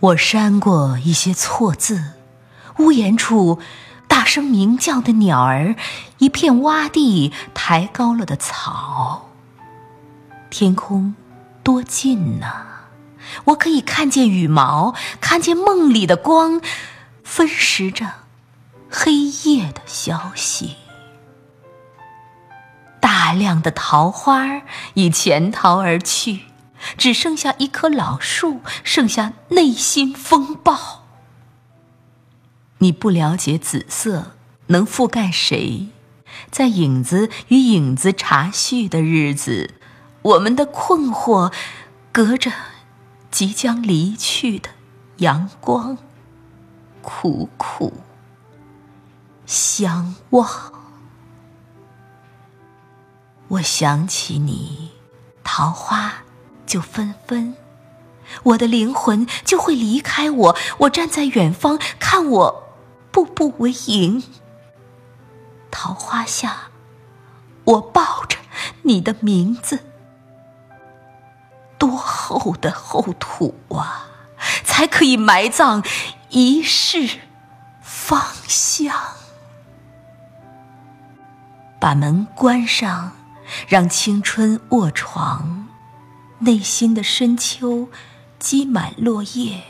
我删过一些错字，屋檐处大声鸣叫的鸟儿，一片洼地抬高了的草。天空多近呐！我可以看见羽毛，看见梦里的光，分食着黑夜的消息。大量的桃花已潜逃而去。只剩下一棵老树，剩下内心风暴。你不了解紫色能覆盖谁，在影子与影子茶叙的日子，我们的困惑隔着即将离去的阳光，苦苦相望。我想起你，桃花。就纷纷，我的灵魂就会离开我。我站在远方，看我步步为营。桃花下，我抱着你的名字。多厚的厚土啊，才可以埋葬一世芳香？把门关上，让青春卧床。内心的深秋，积满落叶。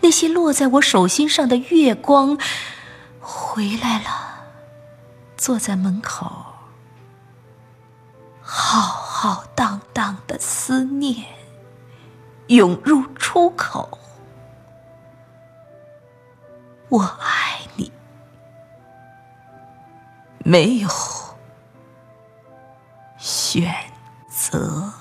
那些落在我手心上的月光，回来了，坐在门口。浩浩荡荡的思念，涌入出口。我爱你，没有选择。